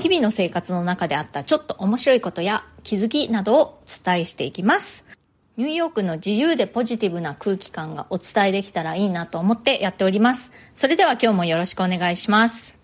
日々の生活の中であったちょっと面白いことや気づきなどをお伝えしていきます。ニューヨークの自由でポジティブな空気感がお伝えできたらいいなと思ってやっております。それでは今日もよろしくお願いします。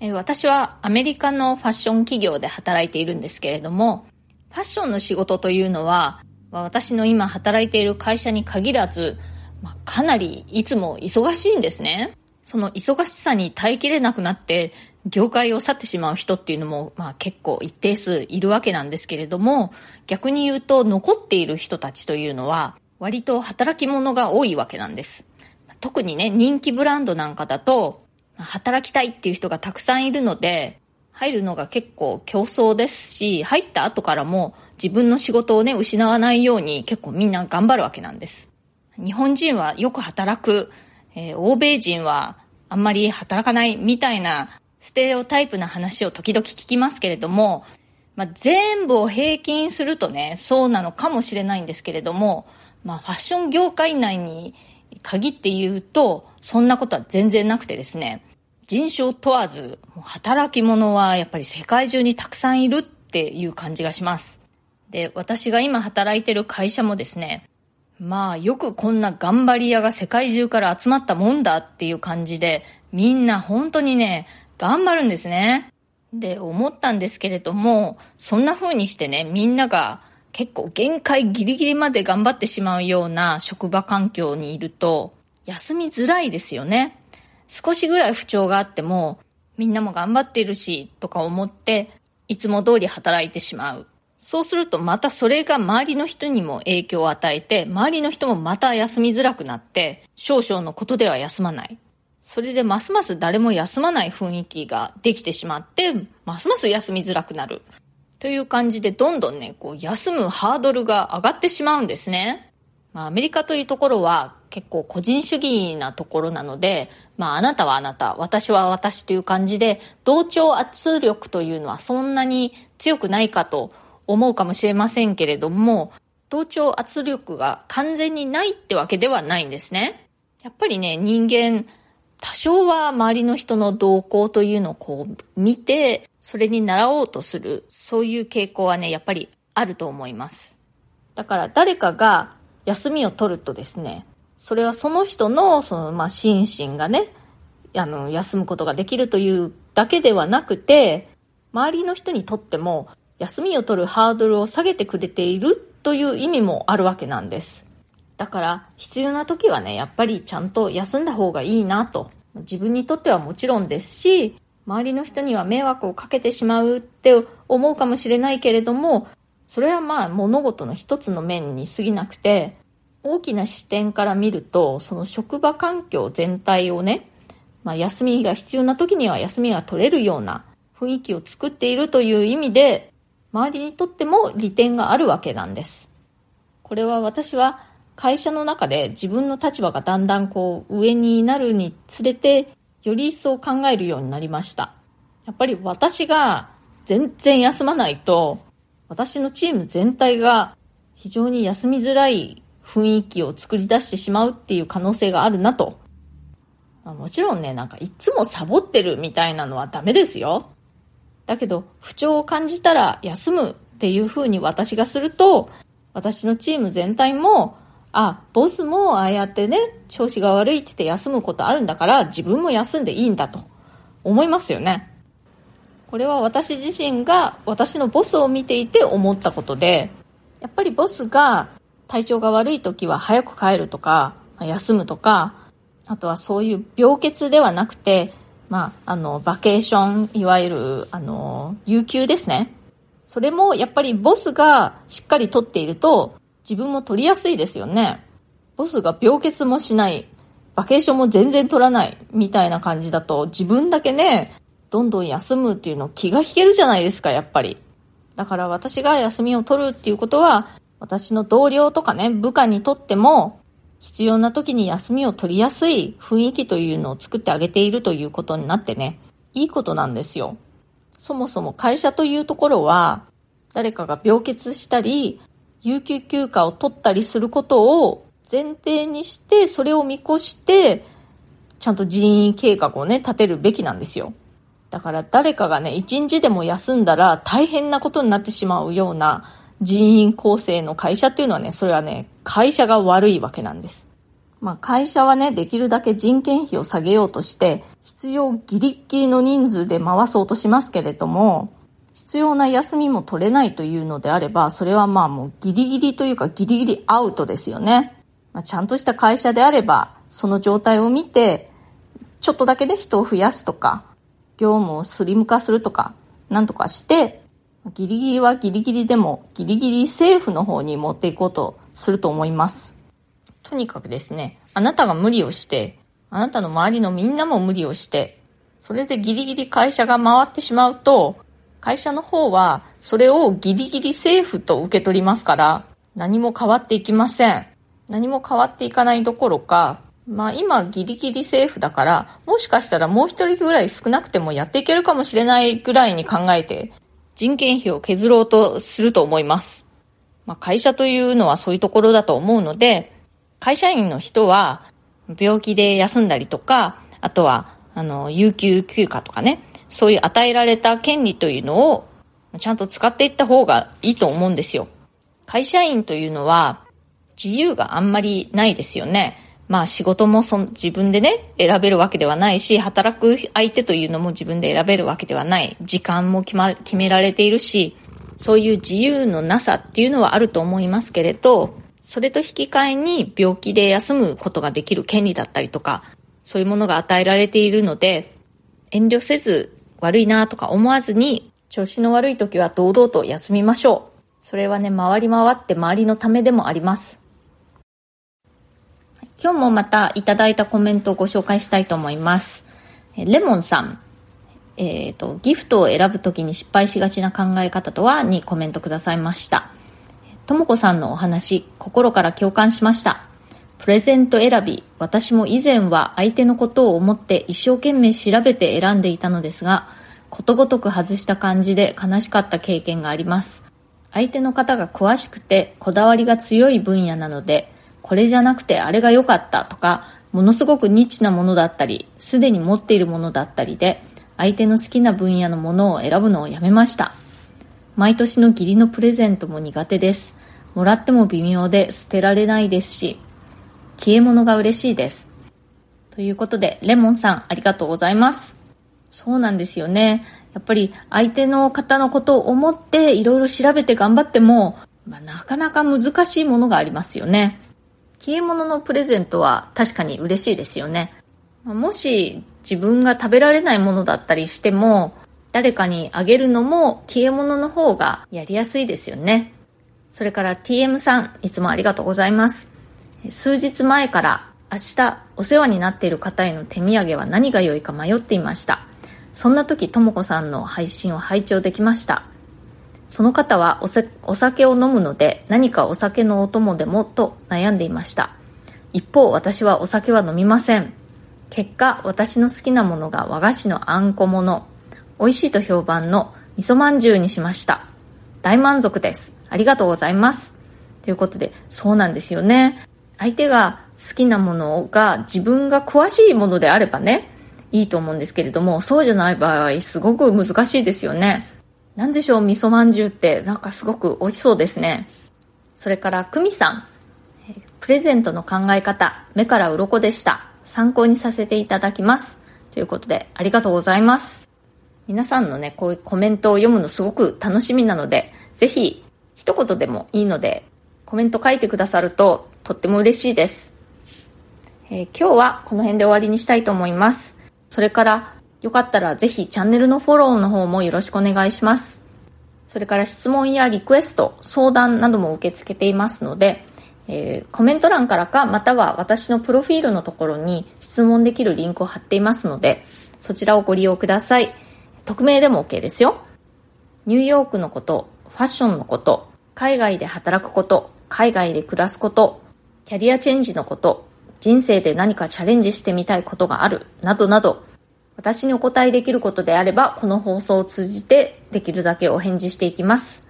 え私はアメリカのファッション企業で働いているんですけれども、ファッションの仕事というのは、私の今働いている会社に限らず、まあ、かなりいつも忙しいんですね。その忙しさに耐えきれなくなって、業界を去ってしまう人っていうのも、まあ結構一定数いるわけなんですけれども、逆に言うと残っている人たちというのは、割と働き者が多いわけなんです。特にね、人気ブランドなんかだと、働きたいっていう人がたくさんいるので、入るのが結構競争ですし、入った後からも自分の仕事をね、失わないように結構みんな頑張るわけなんです。日本人はよく働く、えー、欧米人はあんまり働かないみたいなステレオタイプな話を時々聞きますけれども、まあ、全部を平均するとね、そうなのかもしれないんですけれども、まあ、ファッション業界内に限って言うと、そんなことは全然なくてですね、人種問わず、働き者はやっぱり世界中にたくさんいるっていう感じがします。で、私が今働いてる会社もですね、まあよくこんな頑張り屋が世界中から集まったもんだっていう感じで、みんな本当にね、頑張るんですね。で、思ったんですけれども、そんな風にしてね、みんなが結構限界ギリギリまで頑張ってしまうような職場環境にいると、休みづらいですよね。少しぐらい不調があっても、みんなも頑張っているし、とか思って、いつも通り働いてしまう。そうするとまたそれが周りの人にも影響を与えて、周りの人もまた休みづらくなって、少々のことでは休まない。それでますます誰も休まない雰囲気ができてしまって、ますます休みづらくなる。という感じでどんどんね、こう休むハードルが上がってしまうんですね。まあ、アメリカというところは結構個人主義なところなので、まああなたはあなた、私は私という感じで、同調圧力というのはそんなに強くないかと思うかもしれませんけれども、同調圧力が完全にないってわけではないんですね。やっぱりね、人間、多少は周りの人の動向というのをこう見て、それに習おうとする、そういう傾向はね、やっぱりあると思います。だから誰かが休みを取るとですね、それはその人の、その、まあ、心身がね、あの、休むことができるというだけではなくて、周りの人にとっても、休みを取るハードルを下げてくれているという意味もあるわけなんです。だから、必要な時はね、やっぱりちゃんと休んだ方がいいなと。自分にとってはもちろんですし、周りの人には迷惑をかけてしまうって思うかもしれないけれども、それはまあ物事の一つの面に過ぎなくて、大きな視点から見ると、その職場環境全体をね、まあ、休みが必要な時には休みが取れるような雰囲気を作っているという意味で、周りにとっても利点があるわけなんです。これは私は会社の中で自分の立場がだんだんこう上になるにつれて、より一層考えるようになりました。やっぱり私が全然休まないと、私のチーム全体が非常に休みづらい雰囲気を作り出してしまうっていう可能性があるなと。もちろんね、なんかいつもサボってるみたいなのはダメですよ。だけど、不調を感じたら休むっていう風に私がすると、私のチーム全体も、あ、ボスもああやってね、調子が悪いって言って休むことあるんだから、自分も休んでいいんだと思いますよね。これは私自身が私のボスを見ていて思ったことで、やっぱりボスが体調が悪い時は早く帰るとか、休むとか、あとはそういう病欠ではなくて、まあ、あの、バケーション、いわゆる、あの、有給ですね。それもやっぱりボスがしっかり取っていると自分も取りやすいですよね。ボスが病欠もしない、バケーションも全然取らないみたいな感じだと自分だけね、どんどん休むっていうの気が引けるじゃないですか、やっぱり。だから私が休みを取るっていうことは、私の同僚とかね、部下にとっても、必要な時に休みを取りやすい雰囲気というのを作ってあげているということになってね、いいことなんですよ。そもそも会社というところは、誰かが病欠したり、有給休暇を取ったりすることを前提にして、それを見越して、ちゃんと人員計画をね、立てるべきなんですよ。だから誰かがね、一日でも休んだら大変なことになってしまうような人員構成の会社っていうのはね、それはね、会社が悪いわけなんです。まあ会社はね、できるだけ人件費を下げようとして、必要ギリッギリの人数で回そうとしますけれども、必要な休みも取れないというのであれば、それはまあもうギリギリというかギリギリアウトですよね。まあ、ちゃんとした会社であれば、その状態を見て、ちょっとだけで人を増やすとか、業務をスリム化するとか、なんとかして、ギリギリはギリギリでもギリギリ政府の方に持っていこうとすると思います。とにかくですね、あなたが無理をして、あなたの周りのみんなも無理をして、それでギリギリ会社が回ってしまうと、会社の方はそれをギリギリ政府と受け取りますから、何も変わっていきません。何も変わっていかないどころか、まあ今ギリギリセーフだから、もしかしたらもう一人ぐらい少なくてもやっていけるかもしれないぐらいに考えて、人件費を削ろうとすると思います。まあ会社というのはそういうところだと思うので、会社員の人は病気で休んだりとか、あとは、あの、有給休暇とかね、そういう与えられた権利というのをちゃんと使っていった方がいいと思うんですよ。会社員というのは自由があんまりないですよね。まあ仕事もそ自分でね、選べるわけではないし、働く相手というのも自分で選べるわけではない。時間も決ま、決められているし、そういう自由のなさっていうのはあると思いますけれど、それと引き換えに病気で休むことができる権利だったりとか、そういうものが与えられているので、遠慮せず悪いなとか思わずに、調子の悪い時は堂々と休みましょう。それはね、回り回って周りのためでもあります。今日もまたいただいたコメントをご紹介したいと思います。レモンさん。えっ、ー、と、ギフトを選ぶときに失敗しがちな考え方とはにコメントくださいました。ともこさんのお話、心から共感しました。プレゼント選び、私も以前は相手のことを思って一生懸命調べて選んでいたのですが、ことごとく外した感じで悲しかった経験があります。相手の方が詳しくてこだわりが強い分野なので、これじゃなくてあれが良かったとか、ものすごくニッチなものだったり、すでに持っているものだったりで、相手の好きな分野のものを選ぶのをやめました。毎年の義理のプレゼントも苦手です。もらっても微妙で捨てられないですし、消え物が嬉しいです。ということで、レモンさんありがとうございます。そうなんですよね。やっぱり相手の方のことを思っていろいろ調べて頑張っても、まあ、なかなか難しいものがありますよね。消え物のプレゼントは確かに嬉しいですよね。もし自分が食べられないものだったりしても、誰かにあげるのも消え物の方がやりやすいですよね。それから TM さん、いつもありがとうございます。数日前から明日お世話になっている方への手土産は何が良いか迷っていました。そんな時、ともこさんの配信を拝聴できました。その方はお酒を飲むので何かお酒のお供でもと悩んでいました。一方、私はお酒は飲みません。結果、私の好きなものが和菓子のあんこもの、美味しいと評判の味噌まんじゅうにしました。大満足です。ありがとうございます。ということで、そうなんですよね。相手が好きなものが自分が詳しいものであればね、いいと思うんですけれども、そうじゃない場合、すごく難しいですよね。なんでしょう、味噌まんじゅうって、なんかすごく美味しそうですね。それから、久美さん。プレゼントの考え方、目から鱗でした。参考にさせていただきます。ということで、ありがとうございます。皆さんのね、こういうコメントを読むのすごく楽しみなので、ぜひ、一言でもいいので、コメント書いてくださると、とっても嬉しいです。えー、今日はこの辺で終わりにしたいと思います。それから、よかったらぜひチャンネルのフォローの方もよろしくお願いします。それから質問やリクエスト、相談なども受け付けていますので、えー、コメント欄からかまたは私のプロフィールのところに質問できるリンクを貼っていますので、そちらをご利用ください。匿名でも OK ですよ。ニューヨークのこと、ファッションのこと、海外で働くこと、海外で暮らすこと、キャリアチェンジのこと、人生で何かチャレンジしてみたいことがある、などなど、私にお答えできることであれば、この放送を通じてできるだけお返事していきます。